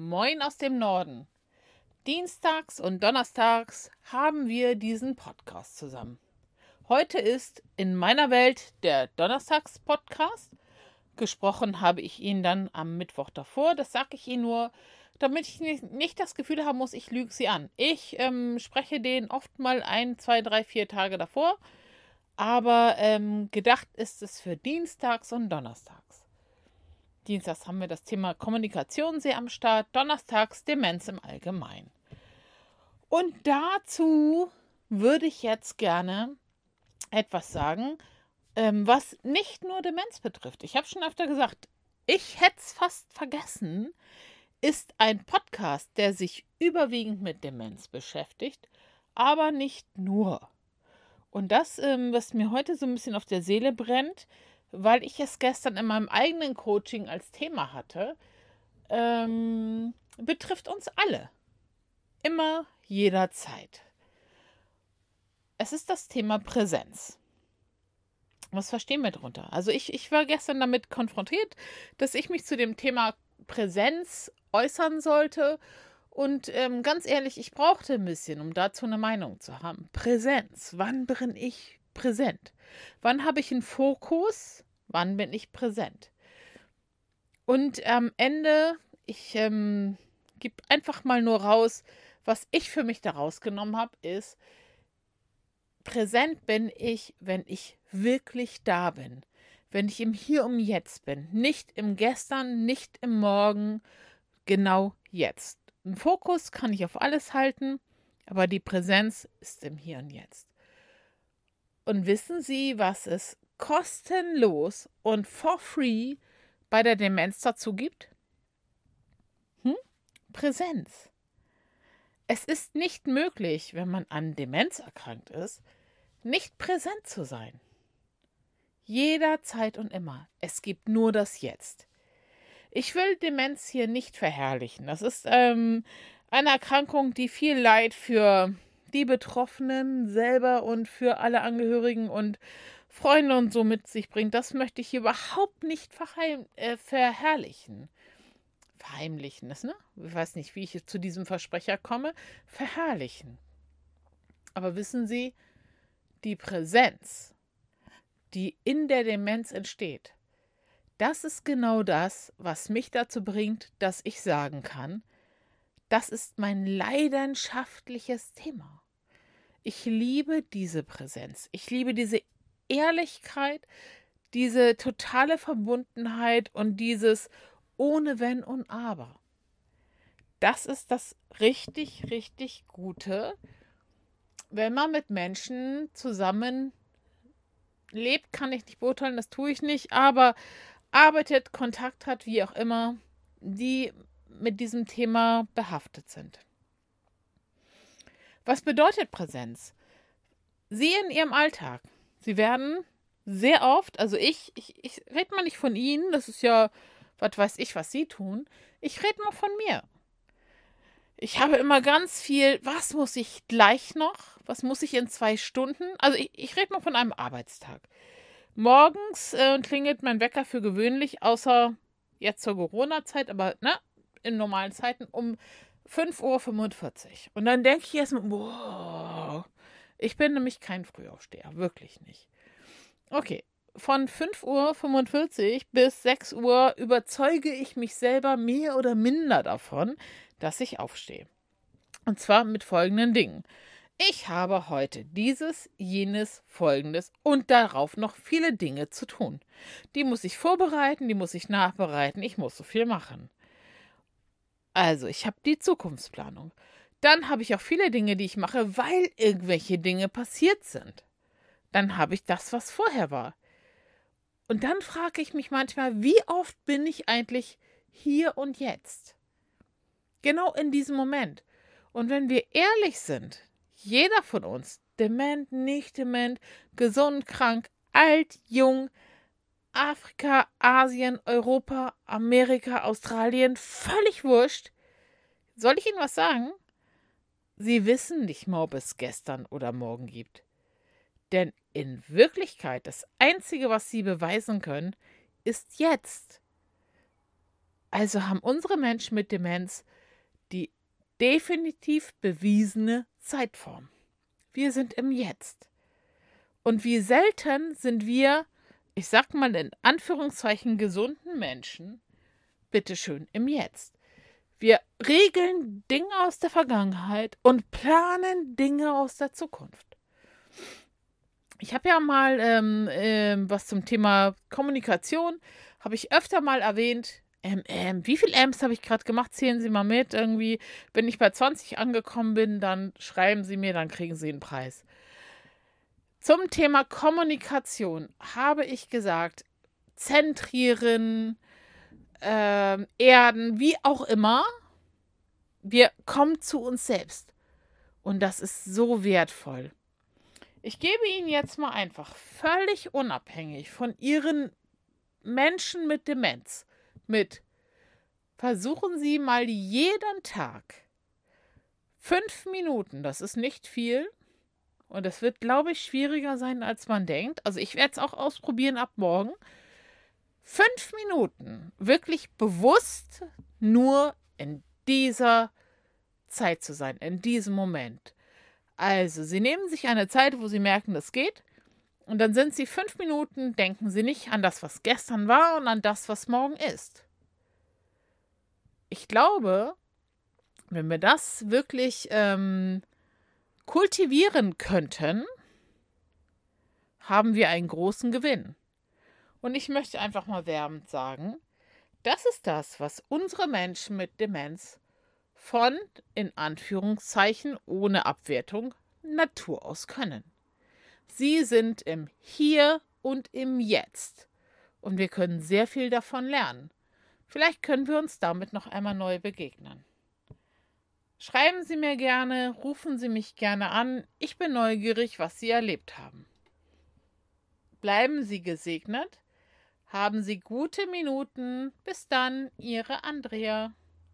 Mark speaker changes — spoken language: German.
Speaker 1: Moin aus dem Norden. Dienstags und Donnerstags haben wir diesen Podcast zusammen. Heute ist in meiner Welt der Donnerstags-Podcast. Gesprochen habe ich ihn dann am Mittwoch davor. Das sage ich Ihnen nur, damit ich nicht, das Gefühl haben muss, ich lüge Sie an. Ich ähm, spreche den oft mal ein, zwei, drei, vier Tage davor. Aber ähm, gedacht ist es für Dienstags und Donnerstags. Dienstags haben wir das Thema Kommunikation sehr am Start, Donnerstags Demenz im Allgemeinen. Und dazu würde ich jetzt gerne etwas sagen, ähm, was nicht nur Demenz betrifft. Ich habe schon öfter gesagt, ich hätte es fast vergessen, ist ein Podcast, der sich überwiegend mit Demenz beschäftigt, aber nicht nur. Und das, ähm, was mir heute so ein bisschen auf der Seele brennt, weil ich es gestern in meinem eigenen Coaching als Thema hatte, ähm, betrifft uns alle. Immer, jederzeit. Es ist das Thema Präsenz. Was verstehen wir darunter? Also ich, ich war gestern damit konfrontiert, dass ich mich zu dem Thema Präsenz äußern sollte und ähm, ganz ehrlich, ich brauchte ein bisschen, um dazu eine Meinung zu haben. Präsenz. Wann bin ich präsent? Wann habe ich einen Fokus? Wann bin ich präsent? Und am Ende, ich ähm, gebe einfach mal nur raus, was ich für mich daraus genommen habe, ist, präsent bin ich, wenn ich wirklich da bin. Wenn ich im Hier und Jetzt bin. Nicht im Gestern, nicht im Morgen, genau jetzt. Ein Fokus kann ich auf alles halten, aber die Präsenz ist im Hier und Jetzt. Und wissen Sie, was es kostenlos und for free bei der Demenz dazu gibt? Hm? Präsenz. Es ist nicht möglich, wenn man an Demenz erkrankt ist, nicht präsent zu sein. Jederzeit und immer. Es gibt nur das Jetzt. Ich will Demenz hier nicht verherrlichen. Das ist ähm, eine Erkrankung, die viel Leid für die Betroffenen selber und für alle Angehörigen und Freunde und so mit sich bringt. Das möchte ich hier überhaupt nicht verheim äh, verherrlichen. Verheimlichen ist, ne? Ich weiß nicht, wie ich zu diesem Versprecher komme. Verherrlichen. Aber wissen Sie, die Präsenz, die in der Demenz entsteht, das ist genau das, was mich dazu bringt, dass ich sagen kann, das ist mein leidenschaftliches Thema. Ich liebe diese Präsenz. Ich liebe diese Ehrlichkeit, diese totale Verbundenheit und dieses ohne Wenn und Aber. Das ist das richtig, richtig Gute, wenn man mit Menschen zusammen lebt, kann ich nicht beurteilen, das tue ich nicht, aber arbeitet, Kontakt hat, wie auch immer, die mit diesem Thema behaftet sind. Was bedeutet Präsenz? Sie in ihrem Alltag. Sie werden sehr oft, also ich, ich, ich rede mal nicht von Ihnen, das ist ja, was weiß ich, was Sie tun. Ich rede mal von mir. Ich habe immer ganz viel, was muss ich gleich noch? Was muss ich in zwei Stunden? Also ich, ich rede mal von einem Arbeitstag. Morgens äh, klingelt mein Wecker für gewöhnlich, außer jetzt zur Corona-Zeit, aber ne, in normalen Zeiten um 5.45 Uhr. Und dann denke ich erstmal, wow, ich bin nämlich kein Frühaufsteher, wirklich nicht. Okay, von 5.45 Uhr bis 6 Uhr überzeuge ich mich selber mehr oder minder davon, dass ich aufstehe. Und zwar mit folgenden Dingen ich habe heute dieses, jenes, folgendes und darauf noch viele Dinge zu tun. Die muss ich vorbereiten, die muss ich nachbereiten, ich muss so viel machen. Also, ich habe die Zukunftsplanung. Dann habe ich auch viele Dinge, die ich mache, weil irgendwelche Dinge passiert sind. Dann habe ich das, was vorher war. Und dann frage ich mich manchmal, wie oft bin ich eigentlich hier und jetzt? Genau in diesem Moment. Und wenn wir ehrlich sind, jeder von uns, dement, nicht dement, gesund, krank, alt, jung, Afrika, Asien, Europa, Amerika, Australien, völlig wurscht. Soll ich Ihnen was sagen? Sie wissen nicht mal, ob es gestern oder morgen gibt. Denn in Wirklichkeit das Einzige, was Sie beweisen können, ist jetzt. Also haben unsere Menschen mit Demenz die definitiv bewiesene Zeitform. Wir sind im Jetzt. Und wie selten sind wir, ich sag mal in Anführungszeichen, gesunden Menschen, bitteschön im Jetzt. Wir regeln Dinge aus der Vergangenheit und planen Dinge aus der Zukunft. Ich habe ja mal ähm, ähm, was zum Thema Kommunikation, habe ich öfter mal erwähnt. Ähm, ähm, wie viele Amps habe ich gerade gemacht? Zählen Sie mal mit. Irgendwie, wenn ich bei 20 angekommen bin, dann schreiben Sie mir, dann kriegen Sie einen Preis. Zum Thema Kommunikation habe ich gesagt, zentrieren, äh, erden, wie auch immer. Wir kommen zu uns selbst. Und das ist so wertvoll. Ich gebe Ihnen jetzt mal einfach völlig unabhängig von Ihren Menschen mit Demenz mit. Versuchen Sie mal jeden Tag fünf Minuten, das ist nicht viel, und das wird, glaube ich, schwieriger sein, als man denkt. Also ich werde es auch ausprobieren ab morgen. Fünf Minuten wirklich bewusst nur in dieser Zeit zu sein, in diesem Moment. Also, Sie nehmen sich eine Zeit, wo Sie merken, das geht. Und dann sind Sie fünf Minuten, denken Sie nicht an das, was gestern war und an das, was morgen ist. Ich glaube, wenn wir das wirklich ähm, kultivieren könnten, haben wir einen großen Gewinn. Und ich möchte einfach mal wärmend sagen, das ist das, was unsere Menschen mit Demenz von, in Anführungszeichen, ohne Abwertung, Natur aus können. Sie sind im Hier und im Jetzt. Und wir können sehr viel davon lernen. Vielleicht können wir uns damit noch einmal neu begegnen. Schreiben Sie mir gerne, rufen Sie mich gerne an. Ich bin neugierig, was Sie erlebt haben. Bleiben Sie gesegnet. Haben Sie gute Minuten. Bis dann, Ihre Andrea.